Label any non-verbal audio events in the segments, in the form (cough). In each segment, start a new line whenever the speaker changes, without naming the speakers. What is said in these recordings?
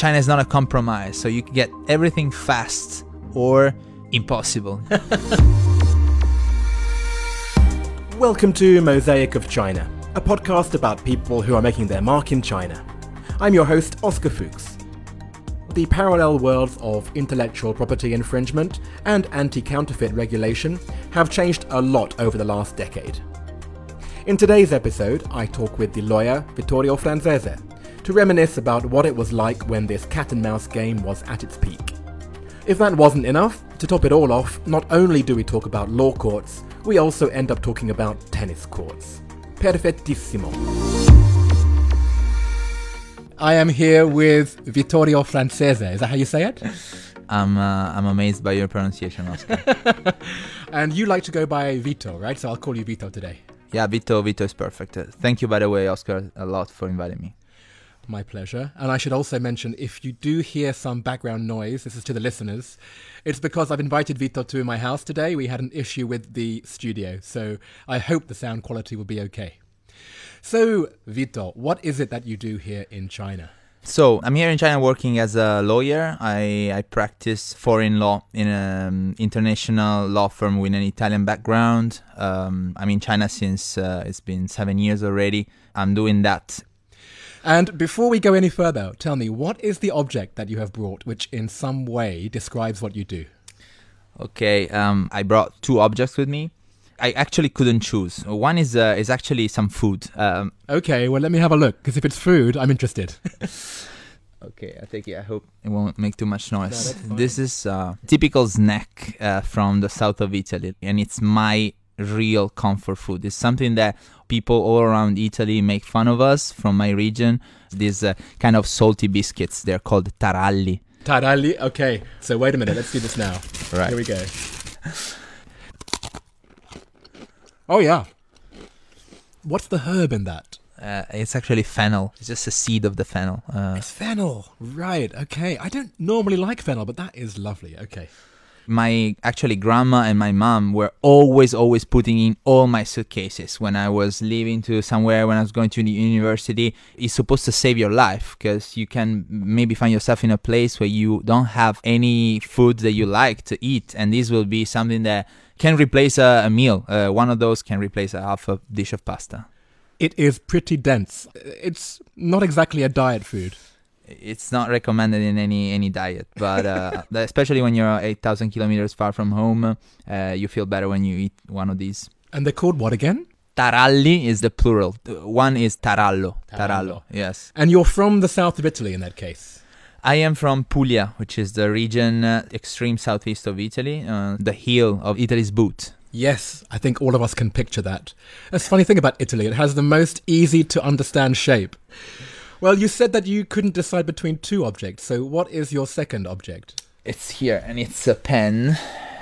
China is not a compromise, so you can get everything fast or impossible. (laughs)
Welcome to Mosaic of China, a podcast about people who are making their mark in China. I'm your host, Oscar Fuchs. The parallel worlds of intellectual property infringement and anti counterfeit regulation have changed a lot over the last decade. In today's episode, I talk with the lawyer Vittorio Francese to reminisce about what it was like when this cat and mouse game was at its peak. If that wasn't enough, to top it all off, not only do we talk about law courts, we also end up talking about tennis courts. Perfettissimo. I am here with Vittorio Francese. Is that how you say it?
I'm uh, I'm amazed by your pronunciation, Oscar. (laughs)
and you like to go by Vito, right? So I'll call you Vito today.
yeah, Vito Vito is perfect. Uh, thank you, by the way, Oscar, a lot for inviting me.
My pleasure. And I should also mention if you do hear some background noise, this is to the listeners, it's because I've invited Vito to my house today. We had an issue with the studio, so I hope the sound quality will be okay. So, Vito, what is it that you do here in China?
So I'm here in China working as a lawyer. I, I practice foreign law in an international law firm with an Italian background. Um, I'm in China since uh, it's been seven years already. I'm doing that.
And before we go any further, tell me, what is the object that you have brought which in some way describes what you do?
Okay, um, I brought two objects with me. I actually couldn't choose. One is uh, is actually some food. Um,
Okay, well, let me have a look, because if it's food, I'm interested. (laughs)
Okay, I take it. I hope it won't make too much noise.
fine.
this is uh, typical snack uh, from the south of Italy, and it's my real comfort food. It's something that people all around Italy make fun of us from my region. These uh, kind of salty biscuits. They're called taralli.
Taralli? Okay, so wait a minute, let's do this now.
Right.
Here we go. Oh, yeah. What's the herb in that?
Uh, it's actually fennel. It's just a seed of the fennel. Uh,
It's fennel. Right, okay. I don't normally like fennel, but that is lovely. Okay.
My actually grandma and my mom were always always putting in all my suitcases when i was leaving to somewhere when i was going to the university it's supposed to save your life because you can maybe find yourself in a place where you don't have any food that you like to eat and this will be something that can replace a, a meal uh, one of those can replace a half a dish of pasta
It is pretty dense. It's not exactly a diet food.
It's not recommended in any any diet but uh, (laughs) especially when you're 8000 kilometers far from home uh, you feel better when you eat one of these
And they're called what again?
Taralli is the plural. One is tarallo.
Tarallo.
Tarallo. Yes.
And you're from the south of Italy in that case.
I am from Puglia, which is the region uh, extreme southeast of Italy, uh, the heel of Italy's boot.
Yes, I think all of us can picture that. That's the funny thing about Italy, it has the most easy to understand shape. Well, you said that you couldn't decide between two objects, so what is your second object?
It's here, and it's a pen.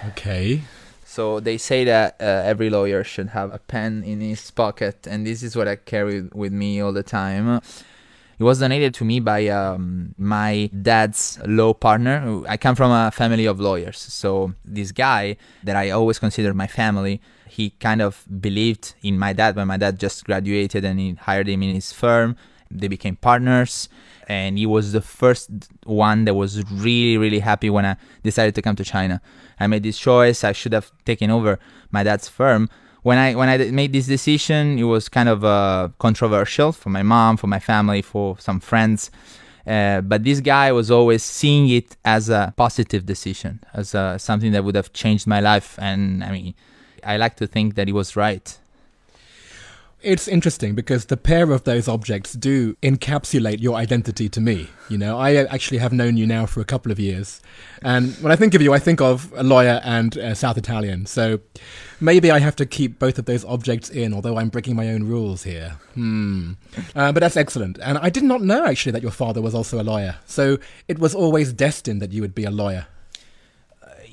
Okay.
So they say that uh, every lawyer should have a pen in his pocket, and this is what I carry with me all the time. It was donated to me by um, my dad's law partner. I come from a family of lawyers, so this guy that I always consider my family, he kind of believed in my dad when my dad just graduated, and he hired him in his firm. They became partners, and he was the first one that was really, really happy when I decided to come to China. I made this choice. I should have taken over my dad's firm. When I when I made this decision, it was kind of uh, controversial for my mom, for my family, for some friends. Uh, but this guy was always seeing it as a positive decision, as uh something that would have changed my life. And I mean, I like to think that he was right.
It's interesting because the pair of those objects do encapsulate your identity to me. You know, I actually have known you now for a couple of years. And when I think of you, I think of a lawyer and a South Italian. So maybe I have to keep both of those objects in, although I'm breaking my own rules here. Hmm. Uh, but that's excellent. And I did not know actually that your father was also a lawyer. So it was always destined that you would be a lawyer.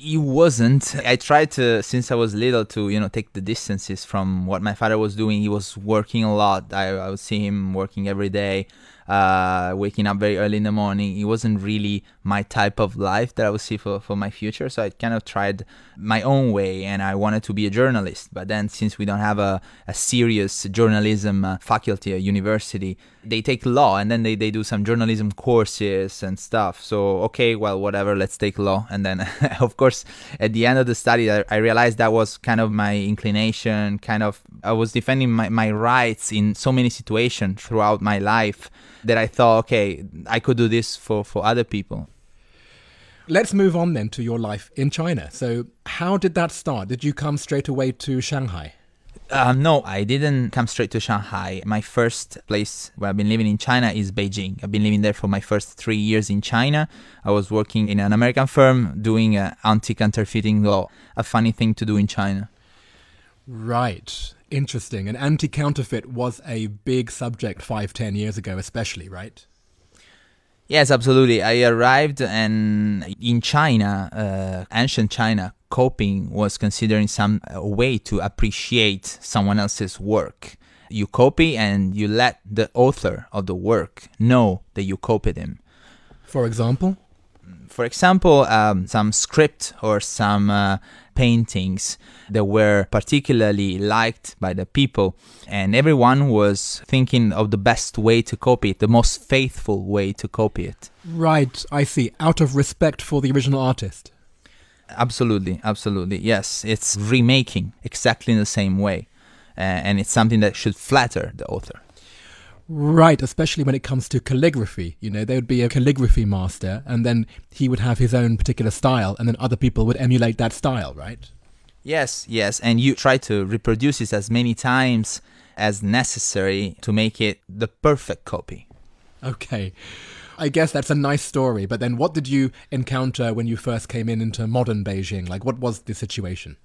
He wasn't. I tried to since I was little to you know take the distances from what my father was doing. He was working a lot. I, I would see him working every day. Uh, waking up very early in the morning. It wasn't really my type of life that I would see for, for my future. So I kind of tried my own way and I wanted to be a journalist. But then, since we don't have a, a serious journalism uh, faculty at university, they take law and then they, they do some journalism courses and stuff. So, okay, well, whatever, let's take law. And then, (laughs) of course, at the end of the study, I, I realized that was kind of my inclination, kind of, I was defending my, my rights in so many situations throughout my life that I thought, okay, I could do this for, for other people.
Let's move on then to your life in China. So, how did that start? Did you come straight away to Shanghai?
Uh, no, I didn't come straight to Shanghai. My first place where I've been living in China is Beijing. I've been living there for my first three years in China. I was working in an American firm doing uh, anti counterfeiting law, a funny thing to do in China.
Right. Interesting. And anti counterfeit was a big subject five, ten years ago, especially, right?
Yes, absolutely. I arrived and in China, uh, ancient China, copying was considering some uh, way to appreciate someone else's work. You copy and you let the author of the work know that you copied him.
For example?
For example, um, some script or some uh, paintings that were particularly liked by the people, and everyone was thinking of the best way to copy it, the most faithful way to copy it.
Right, I see. Out of respect for the original artist.
Absolutely, absolutely. Yes, it's remaking exactly in the same way, uh, and it's something that should flatter the author.
Right, especially when it comes to calligraphy. You know, there would be a calligraphy master, and then he would have his own particular style, and then other people would emulate that style, right?
Yes, yes, and you try to reproduce it as many times as necessary to make it the perfect copy.
Okay. I guess that's a nice story, but then what did you encounter when you first came in into modern Beijing? Like, what was the situation?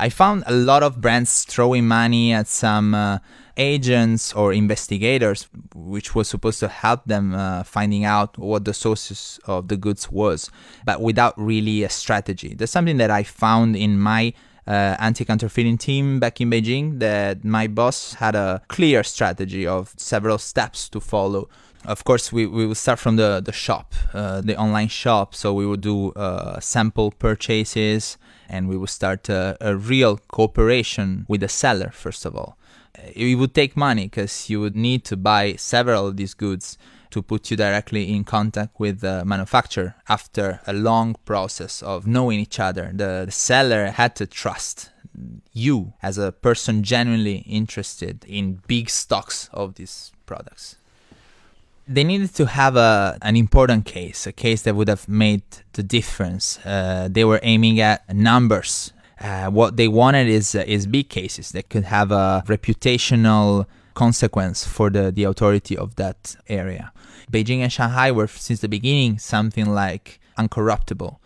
I found a lot of brands throwing money at some uh, agents or investigators, which was supposed to help them uh, finding out what the sources of the goods was, but without really a strategy. That's something that I found in my uh, anti-counterfeiting team back in Beijing. That my boss had a clear strategy of several steps to follow. Of course, we, we will start from the the shop, uh, the online shop. So we will do uh, sample purchases and we would start a, a real cooperation with the seller first of all uh, it would take money because you would need to buy several of these goods to put you directly in contact with the manufacturer after a long process of knowing each other. The, the, seller had to trust you as a person genuinely interested in big stocks of these products they needed to have a an important case, a case that would have made the difference. Uh, they were aiming at numbers. Uh, what they wanted is uh, is big cases that could have a reputational consequence for the, the authority of that area. Beijing and Shanghai were since the beginning something like uncorruptible.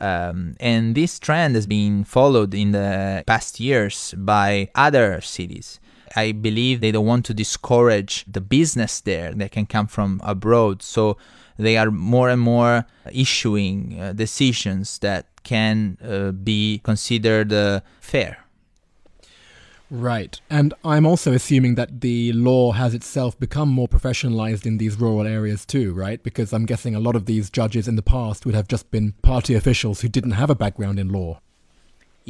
Um, and this trend has been followed in the past years by other cities. I believe they don't want to discourage the business there that can come from abroad. So they are more and more issuing uh, decisions that can uh, be considered uh, fair.
Right. And I'm also assuming that the law has itself become more professionalized in these rural areas too, right? Because I'm guessing a lot of these judges in the past would have just been party officials who didn't have a background in law.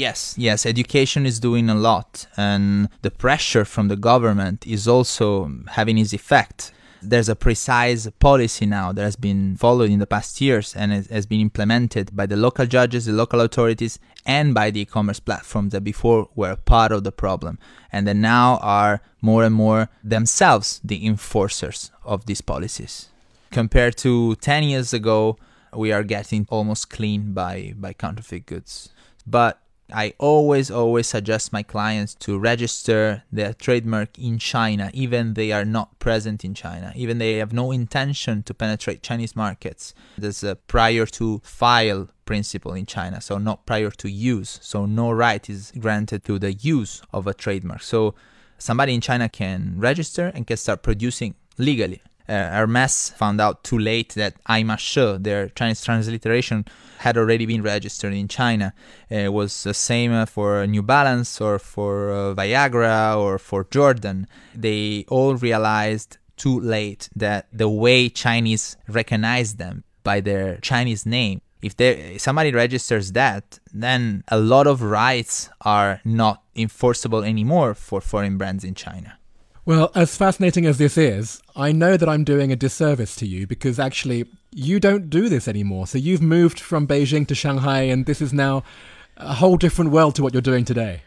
Yes, yes, education is doing a lot, and the pressure from the government is also having its effect. There's a precise policy now that has been followed in the past years and has been implemented by the local judges, the local authorities, and by the e commerce platforms that before were part of the problem and that now are more and more themselves the enforcers of these policies. Compared to 10 years ago, we are getting almost clean by, by counterfeit goods. But I always, always suggest my clients to register their trademark in China, even they are not present in China, even they have no intention to penetrate Chinese markets. There's a prior to file principle in China, so not prior to use. So no right is granted to the use of a trademark. So somebody in China can register and can start producing legally uh, Hermes found out too late that Aimashe, their Chinese transliteration, had already been registered in China. Uh, it was the same for New Balance or for uh, Viagra or for Jordan. They all realized too late that the way Chinese recognize them by their Chinese name, if they somebody registers that, then a lot of rights are not enforceable anymore for foreign brands in China.
Well, as fascinating as this is, I know that I'm doing a disservice to you because actually you don't do this anymore. So you've moved from Beijing to Shanghai, and this is now a whole different world to what you're doing today.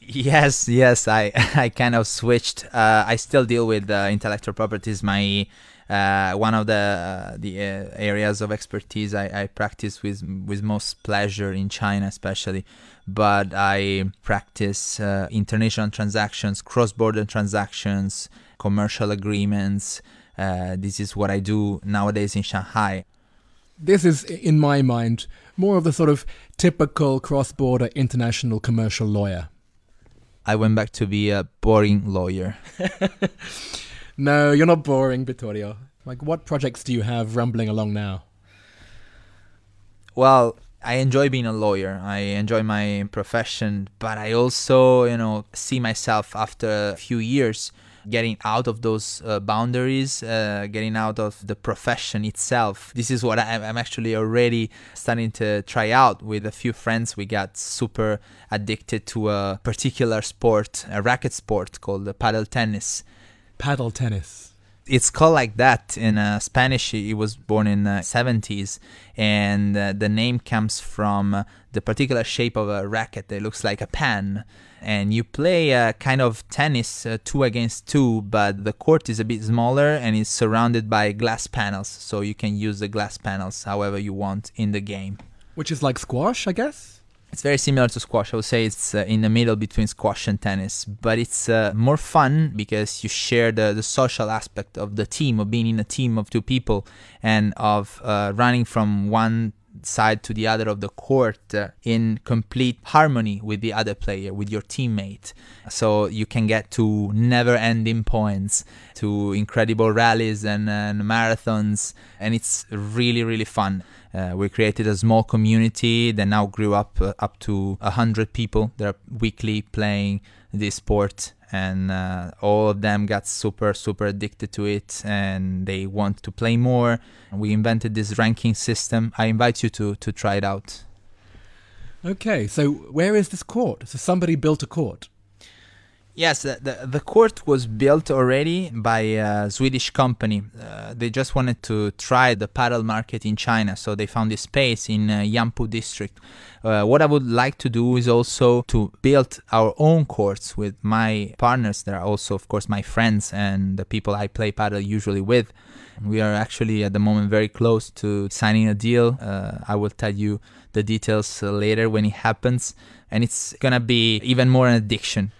Yes, yes, I (laughs) I kind of switched. Uh, I still deal with uh, intellectual properties. My uh, one of the uh, the uh, areas of expertise I, I practice with with most pleasure in China, especially. But I practice uh, international transactions, cross-border transactions, commercial agreements. this is what I do nowadays in Shanghai.
This is, in my mind, more of the sort of typical cross-border international commercial lawyer.
I went back to be a boring lawyer. (laughs)
no, you're not boring, Vittorio. Like, what projects do you have rumbling along now?
Well, I enjoy being a lawyer. I enjoy my profession, but I also, you know, see myself after a few years getting out of those uh, boundaries, uh, getting out of the profession itself. This is what I'm, I'm, actually already starting to try out with a few friends. We got super addicted to a particular sport, a racket sport called paddle tennis.
Paddle tennis
it's called like that in uh, Spanish. He was born in the 70s, and uh, the name comes from the particular shape of a racket that looks like a pan. And you play a kind of tennis uh, two against two, but the court is a bit smaller and is surrounded by glass panels, so you can use the glass panels however you want in the game.
Which is like squash, I guess?
It's very similar to squash. I would say it's uh, in the middle between squash and tennis, but it's uh, more fun because you share the, the social aspect of the team, of being in a team of two people, and of uh, running from one side to the other of the court uh, in complete harmony with the other player, with your teammate. So you can get to never ending points, to incredible rallies and, and marathons, and it's really, really fun. Uh, we created a small community that now grew up uh, up to 100 people that are weekly playing this sport. And uh, all of them got super super addicted to it and they want to play more. We invented this ranking system. I invite you to to try it out.
Okay so where is this court? So somebody built a court
Yes, the, the, the, court was built already by a Swedish company. Uh, they just wanted to try the paddle market in China, so they found this space in uh, Yangpu district. Uh, what I would like to do is also to build our own courts with my partners that are also, of course, my friends and the people I play paddle usually with. We are actually at the moment very close to signing a deal. Uh, I will tell you the details later when it happens. And it's gonna be even more an addiction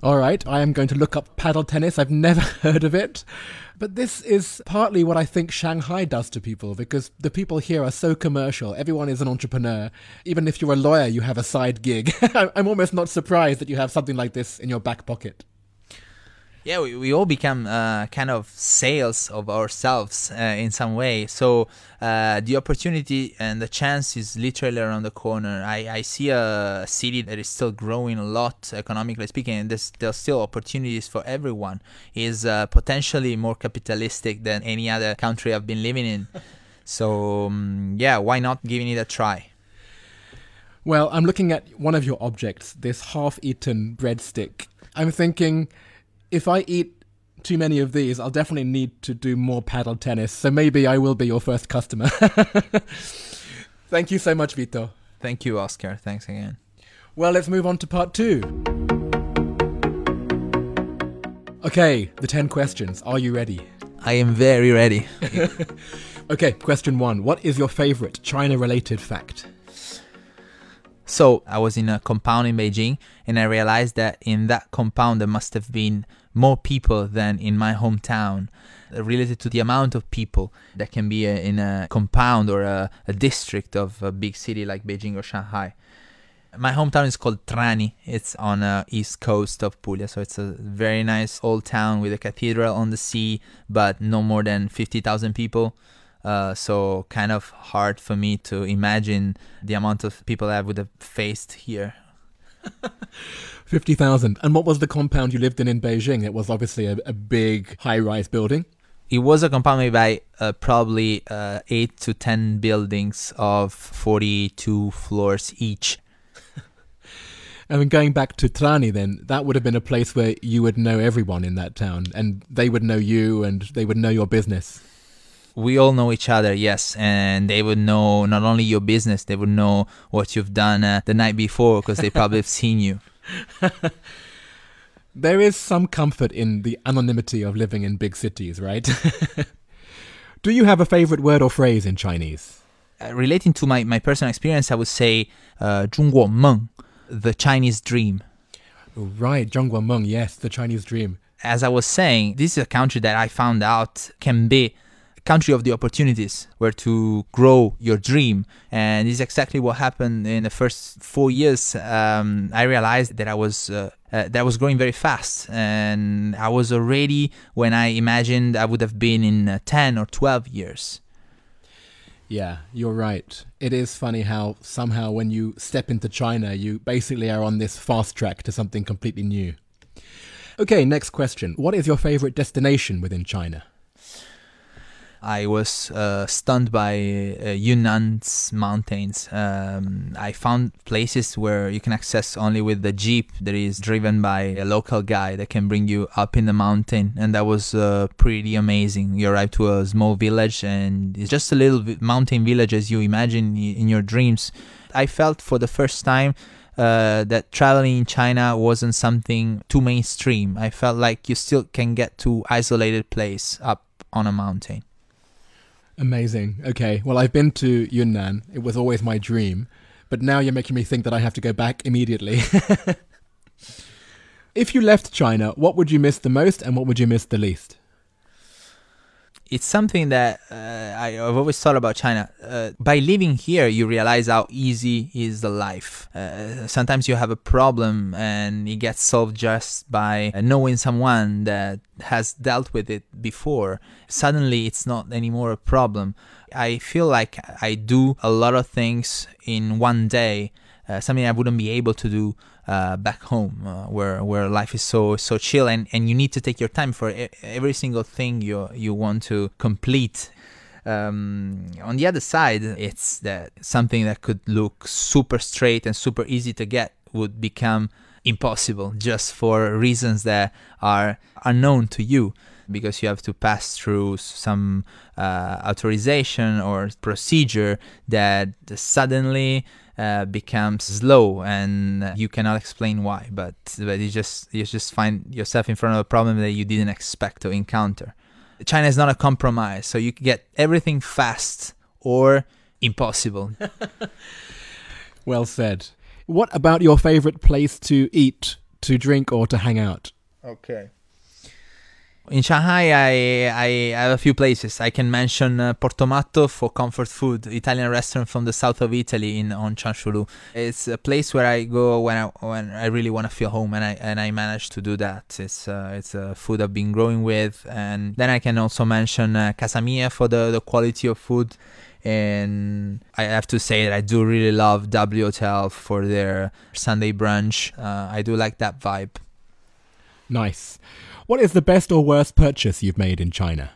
all right, I am going to look up paddle tennis. I've never (laughs) heard of it. But this is partly what I think Shanghai does to people because the people here are so commercial. Everyone is an entrepreneur. Even if you're a lawyer, you have a side gig. (laughs) I'm almost not surprised that you have something like this in your back pocket
yeah we, we all become uh, kind of sales of ourselves uh, in some way. So uh, the opportunity and the chance is literally around the corner. I, I see a city that is still growing a lot economically speaking and there's, there's still opportunities for everyone. Is uh, potentially more capitalistic than any other country i've been living in. (laughs) So um, yeah why not giving it a try?
Well i'm looking at one of your objects this half-eaten breadstick. I'm thinking if I eat too many of these, I'll definitely need to do more paddle tennis. So maybe I will be your first customer. (laughs) Thank you so much, Vito.
Thank you, Oscar. Thanks again.
Well, let's move on to part two. Okay, the 10 questions. Are you ready?
I am very ready. (laughs)
okay, question one. What is your favorite China related fact?
So I was in a compound in Beijing and I realized that in that compound there must have been more people than in my hometown uh, related to the amount of people that can be a, in a compound or a, a district of a big city like Beijing or Shanghai. My hometown is called Trani. It's on the east coast of Puglia, so it's a very nice old town with a cathedral on the sea, but no more than 50,000 people. Uh, so kind of hard for me to imagine the amount of people I would have faced here. (laughs)
50,000. And what was the compound you lived in in Beijing? It was obviously a, a big high rise building.
It was accompanied by uh, probably uh, eight to ten buildings of 42 floors each. (laughs)
And then going back to Trani, then that would have been a place where you would know everyone in that town, and they would know you, and they would know your business
We all know each other, yes, and they would know not only your business, they would know what you've done uh, the night before because they probably have seen you. (laughs)
there is some comfort in the anonymity of living in big cities, right? (laughs) Do you have a favorite word or phrase in Chinese?
Uh, relating to my, my personal experience, I would say uh, 中国梦 the Chinese dream.
Right, Zhongguomeng, yes, the Chinese dream.
As I was saying, this is a country that I found out can be a country of the opportunities where to grow your dream. And this is exactly what happened in the first four years. Um, I realized that I was uh, uh, that was growing very fast, and I was already when I imagined I would have been in uh, ten or twelve years.
Yeah, you're right. It is funny how somehow when you step into China, you basically are on this fast track to something completely new. Okay, next question. What is your favorite destination within China?
I was uh, stunned by uh, Yunnan's mountains. Um, I found places where you can access only with the jeep that is driven by a local guy that can bring you up in the mountain, and that was uh, pretty amazing. You arrive to a small village, and it's just a little mountain village as you imagine in your dreams. I felt for the first time uh, that traveling in China wasn't something too mainstream. I felt like you still can get to isolated place up on a mountain.
Amazing. Okay. Well, I've been to Yunnan. It was always my dream. But now you're making me think that I have to go back immediately. (laughs) if you left China, what would you miss the most and what would you miss the least?
It's something that uh, I, have always thought about China. Uh, by living here, you realize how easy is the life. Uh, sometimes you have a problem and it gets solved just by knowing someone that has dealt with it before. Suddenly, it's not anymore a problem. I feel like I do a lot of things in one day, uh, something I wouldn't be able to do uh, back home, uh, where where life is so so chill, and, and you need to take your time for every single thing you you want to complete. Um, on the other side, it's that something that could look super straight and super easy to get would become impossible just for reasons that are unknown to you because you have to pass through some uh, authorization or procedure that suddenly uh, becomes slow and you cannot explain why but but you just you just find yourself in front of a problem that you didn't expect to encounter. China is not a compromise so you can get everything fast or impossible. (laughs)
Well said. What about your favorite place to eat to drink or to hang out?
Okay in Shanghai, I, I have a few places. I can mention uh, Portomatto for comfort food, Italian restaurant from the south of Italy in on Chanshulu. It's a place where I go when I when I really want to feel home, and I and I manage to do that. It's uh, it's a food I've been growing with, and then I can also mention uh, for the the quality of food. And I have to say that I do really love W Hotel for their Sunday brunch. Uh, I do like that vibe.
Nice. What is the best or worst purchase you've made in China?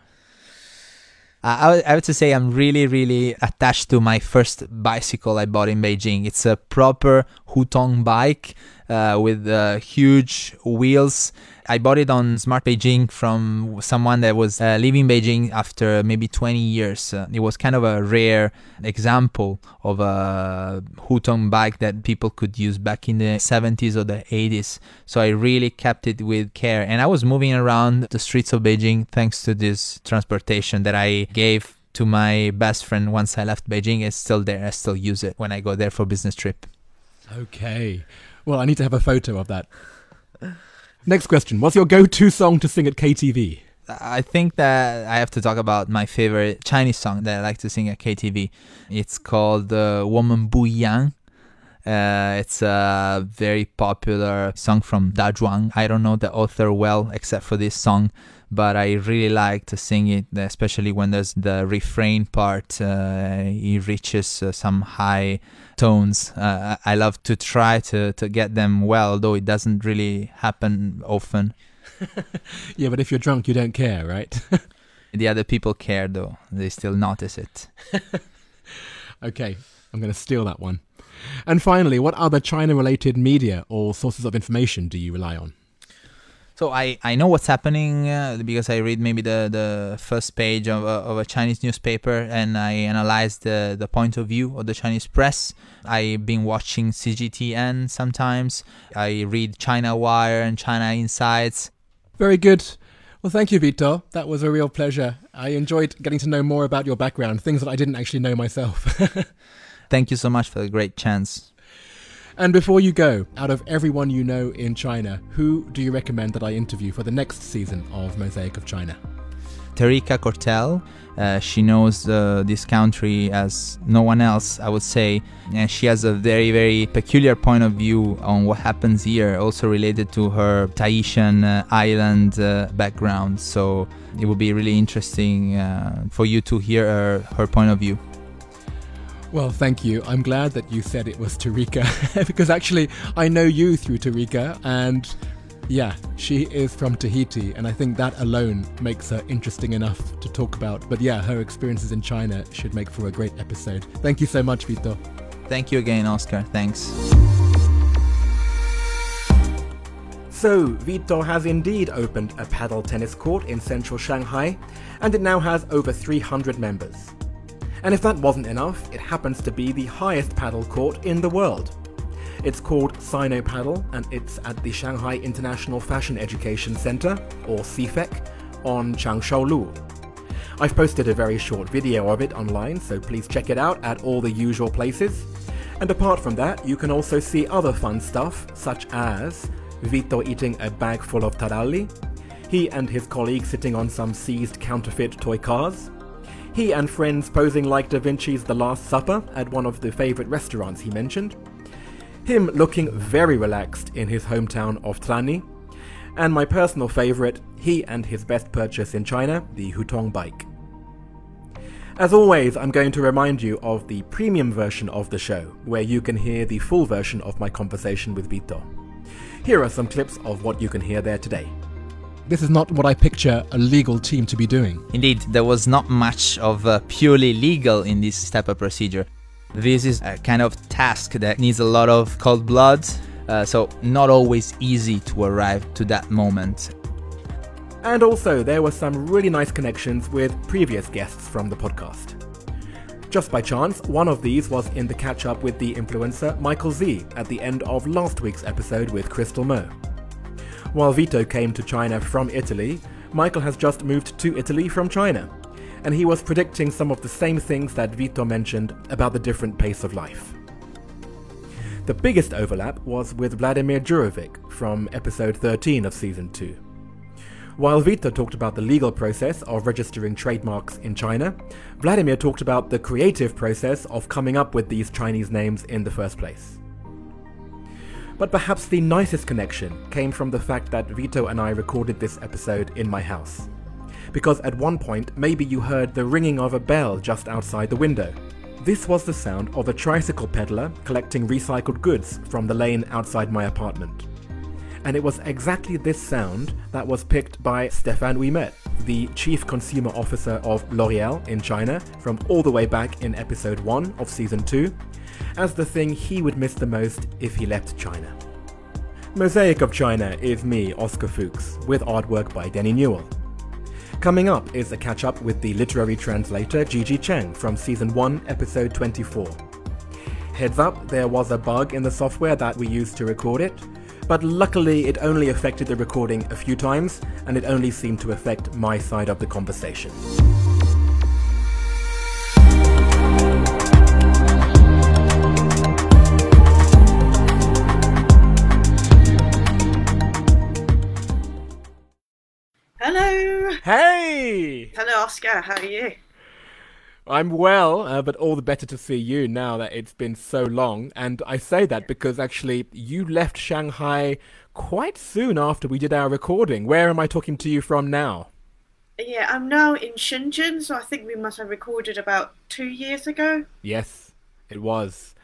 Uh, I, would, I have to say I'm really, really attached to my first bicycle I bought in Beijing. It's a proper Hutong bike uh, with uh, huge wheels. I bought it on Smart Beijing from someone that was uh, leaving Beijing after maybe 20 years. Uh, it was kind of a rare example of a Hutong bike that people could use back in the 70s or the 80s. So I really kept it with care. And I was moving around the streets of Beijing thanks to this transportation that I gave to my best friend once I left Beijing. It's still there. I still use it when I go there for business trip.
Okay. Well, I need to have a photo of that. Next question. What's your go to song to sing at KTV?
I think that I have to talk about my favorite Chinese song that I like to sing at KTV. It's called uh, Woman Bu Yang. Uh, it's a very popular song from Da Zhuang. I don't know the author well except for this song, but I really like to sing it, especially when there's the refrain part. Uh, it reaches uh, some high tones. Uh, I love to try to, to get them well, though it doesn't really happen often. (laughs)
yeah, but if you're drunk, you don't care, right? (laughs)
The other people care though; they still notice it. (laughs)
okay, I'm going to steal that one. And finally, what other China-related media or sources of information do you rely on?
So I, I know what's happening uh, because I read maybe the, the first page of a, of a Chinese newspaper and I analyze the, the point of view of the Chinese press. I've been watching CGTN sometimes. I read China Wire and China Insights.
Very good. Well, thank you, Vito. That was a real pleasure. I enjoyed getting to know more about your background, things that I didn't actually know myself. (laughs)
thank you so much for the great chance.
And before you go, out of everyone you know in China, who do you recommend that I interview for the next season of Mosaic of China?
Terrika Cortel. Uh, she knows uh, this country as no one else, I would say. And she has a very, very peculiar point of view on what happens here, also related to her Tahitian uh, island uh, background. So it would be really interesting uh, for you to hear her, her point of view.
Well, thank you. I'm glad that you said it was Tarika (laughs) because actually I know you through Tarika and yeah, she is from Tahiti and I think that alone makes her interesting enough to talk about. But yeah, her experiences in China should make for a great episode. Thank you so much, Vito.
Thank you again, Oscar. Thanks.
So, Vito has indeed opened a paddle tennis court in central Shanghai, and it now has over 300 members. And if that wasn't enough, it happens to be the highest paddle court in the world. It's called Sino Paddle and it's at the Shanghai International Fashion Education Center, or CIFEC, on Changshaolu. I've posted a very short video of it online, so please check it out at all the usual places. And apart from that, you can also see other fun stuff, such as Vito eating a bag full of taralli, he and his colleague sitting on some seized counterfeit toy cars, he and friends posing like Da Vinci's The Last Supper at one of the favourite restaurants he mentioned. Him looking very relaxed in his hometown of Trani, And my personal favourite, he and his best purchase in China, the Hutong bike. As always, I'm going to remind you of the premium version of the show, where you can hear the full version of my conversation with Vito. Here are some clips of what you can hear there today. This is not what I picture a legal team to be doing.
Indeed, there was not much of uh, purely legal in this type of procedure. This is a kind of task that needs a lot of cold blood, uh, so not always easy to arrive to that moment.
And also, there were some really nice connections with previous guests from the podcast. Just by chance, one of these was in the catch up with the influencer Michael Z at the end of last week's episode with Crystal Mo. While Vito came to China from Italy, Michael has just moved to Italy from China, and he was predicting some of the same things that Vito mentioned about the different pace of life. The biggest overlap was with Vladimir Djurovic from episode 13 of season 2. While Vito talked about the legal process of registering trademarks in China, Vladimir talked about the creative process of coming up with these Chinese names in the first place. But perhaps the nicest connection came from the fact that Vito and I recorded this episode in my house. Because at one point, maybe you heard the ringing of a bell just outside the window. This was the sound of a tricycle peddler collecting recycled goods from the lane outside my apartment. And it was exactly this sound that was picked by Stéphane Ouimet, the Chief Consumer Officer of L'Oreal in China, from all the way back in episode 1 of season 2, as the thing he would miss the most if he left China. Mosaic of China is me, Oscar Fuchs, with artwork by Denny Newell. Coming up is a catch up with the literary translator Gigi Chang from Season 1, Episode 24. Heads up, there was a bug in the software that we used to record it, but luckily it only affected the recording a few times and it only seemed to affect my side of the conversation. Hey!
Hello, Oscar. How are you?
I'm well, uh, but all the better to see you now that it's been so long. And I say that because actually you left Shanghai quite soon after we did our recording. Where am I talking to you from now?
Yeah, I'm now in Shenzhen, so I think we must have recorded about two years ago.
Yes, it was.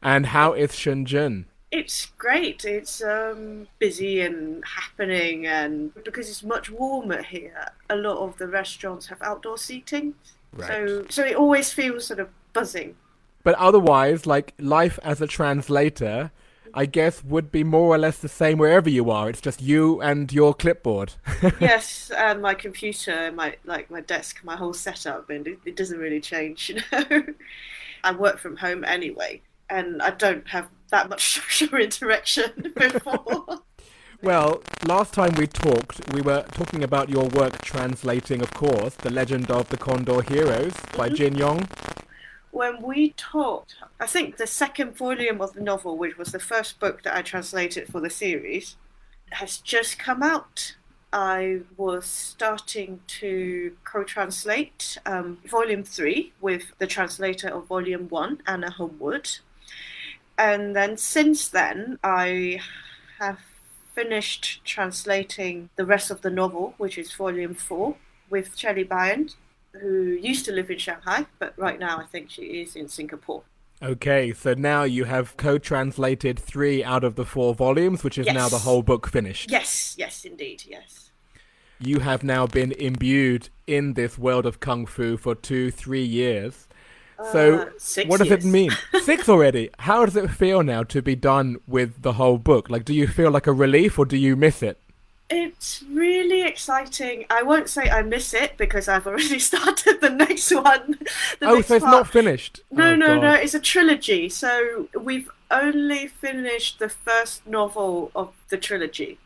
And how is Shenzhen?
It's great. It's um, busy and happening, and because it's much warmer here, a lot of the restaurants have outdoor seating. Right. So, so it always feels sort of buzzing.
But otherwise, like life as a translator, I guess would be more or less the same wherever you are. It's just you and your clipboard. (laughs)
yes, and my computer, my like my desk, my whole setup, and it, it doesn't really change. (laughs) You know, I work from home anyway, and I don't have that much (laughs) social interaction (laughs) before.
Well, last time we talked, we were talking about your work translating, of course, The Legend of the Condor Heroes by
Mm-hmm.
Jin Yong.
when we talked, I think the second volume of the novel, which was the first book that I translated for the series, has just come out. I was starting to co translate um, volume three with the translator of volume one, Anna Holmwood. And then since then, I have finished translating the rest of the novel, which is volume four, with Shelly Bryant, who used to live in Shanghai, but right now I think she is in Singapore.
Okay, so now you have co-translated three out of the four volumes, which is now the whole book finished.
Yes, yes, indeed, yes.
You have now been imbued in this world of kung fu for two, three years. So,
Uh, six
what does it mean? (laughs) Six already. How does it feel now to be done with the whole book? Like, do you feel like a relief or do you miss it?
It's really exciting. I won't say I miss it because I've already (laughs) started the next one. The
oh,
next
so it's
part.
not finished.
No,
Oh,
no,
God.
no. It's a trilogy. So we've only finished the first novel of the trilogy.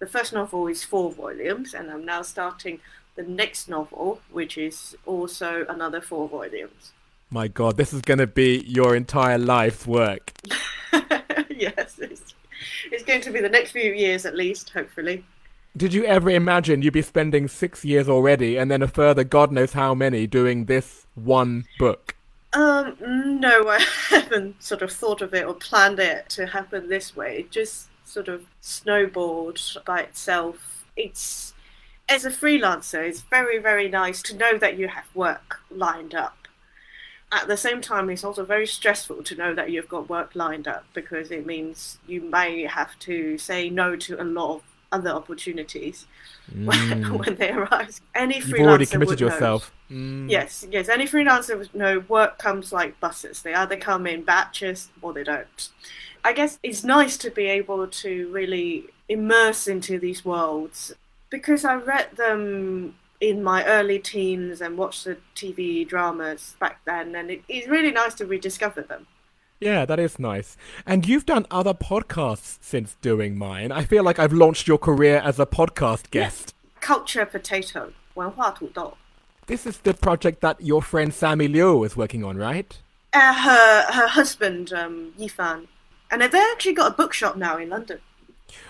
The first novel is four volumes, and I'm now starting the next novel, which is also another four volumes.
My God, this is going to be your entire life's work. (laughs)
yes, it's, it's going to be the next few years at least, hopefully.
Did you ever imagine you'd be spending six years already and then a further God knows how many doing this one book?
Um, no, (laughs) I haven't sort of thought of it or planned it to happen this way. It just sort of snowballed by itself. It's as a freelancer, it's very, very nice to know that you have work lined up. At the same time, it's also very stressful to know that you've got work lined up because it means you may have to say no to a lot of other opportunities (laughs) when, when they arise. Any freelancer
Mm. You've already committed
would know.
yourself. Mm.
Yes, yes. Any freelancer would know work comes like buses. They either come in batches or they don't. I guess it's nice to be able to really immerse into these worlds because I read them in my early teens and watched the TV dramas back then, and it, it's really nice to rediscover them.
Yeah, that is nice. And you've done other podcasts since doing mine. I feel like I've launched your career as a podcast guest.
Culture Potato, 文化土豆.
This is the project that your friend Sammy Liu is working on, right?
Uh, her her husband, um, Yifan, and they actually got a bookshop now in London.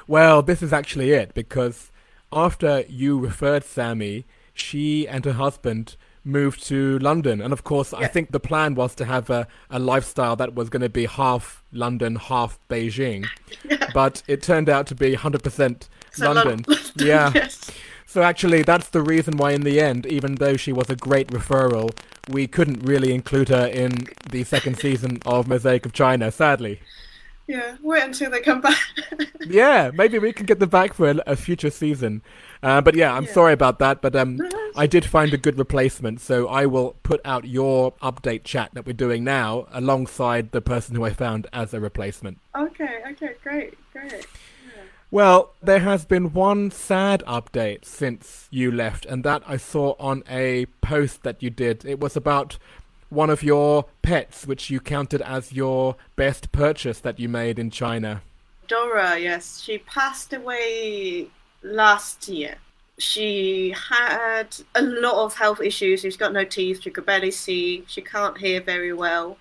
Well, this is actually it because after you referred Sammy, she and her husband moved to London. And of course, I think the plan was to have a, a lifestyle that was going to be half London, half Beijing. (laughs) But it turned out to be 100%
So (laughs)
London. Yeah.
yes.
So actually, that's the reason why, in the end, even though she was a great referral, we couldn't really include her in the second season of Mosaic of China, sadly.
Yeah, wait until they come back. (laughs)
Yeah, maybe we can get them back for a, a future season. Uh, but yeah, I'm
Yeah.
sorry about that. But um, I did find a good replacement, so I will put out your update chat that we're doing now alongside the person who I found as a replacement.
okay, okay, great, great.
Well, there has been one sad update since you left, and that I saw on a post that you did. It was about one of your pets, which you counted as your best purchase that you made in China.
Dora, yes, she passed away last year. She had a lot of health issues. She's got no teeth. She could barely see. She can't hear very well,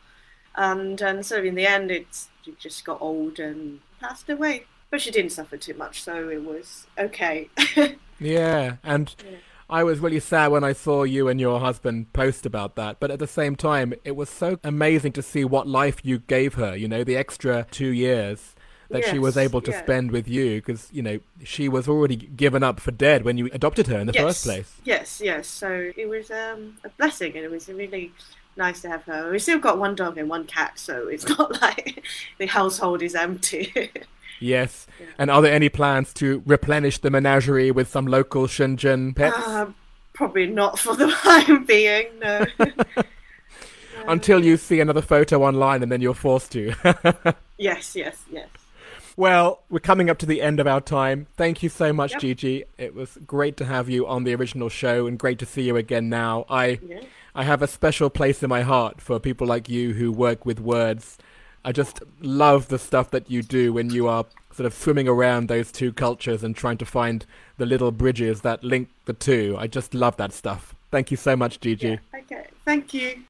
and um, and so in the end, it's she just got old and passed away. But she didn't suffer too much, so it was okay. (laughs)
Yeah, and
Yeah.
I was really sad when I saw you and your husband post about that. But at the same time, it was so amazing to see what life you gave her. You know, the extra two years that she was able to
yeah.
spend with you, because you know she was already given up for dead when you adopted her in the
yes,
first place.
Yes, yes. So it was um, a blessing, and it was really nice to have her. We still got one dog and one cat, so it's (laughs) not like the household is empty. (laughs)
yes. Yeah. And are there any plans to replenish the menagerie with some local Shenzhen pets? Uh,
probably not for the (laughs) time being, no. (laughs)
Until you see another photo online and then you're forced to. (laughs)
yes, yes, yes.
Well, we're coming up to the end of our time. Thank you so much, yep. Gigi. It was great to have you on the original show and great to see you again now. I yeah. I have a special place in my heart for people like you who work with words. I just love the stuff that you do when you are sort of swimming around those two cultures and trying to find the little bridges that link the two. I just love that stuff. Thank you so much, Gigi.
Yeah, okay. Thank you.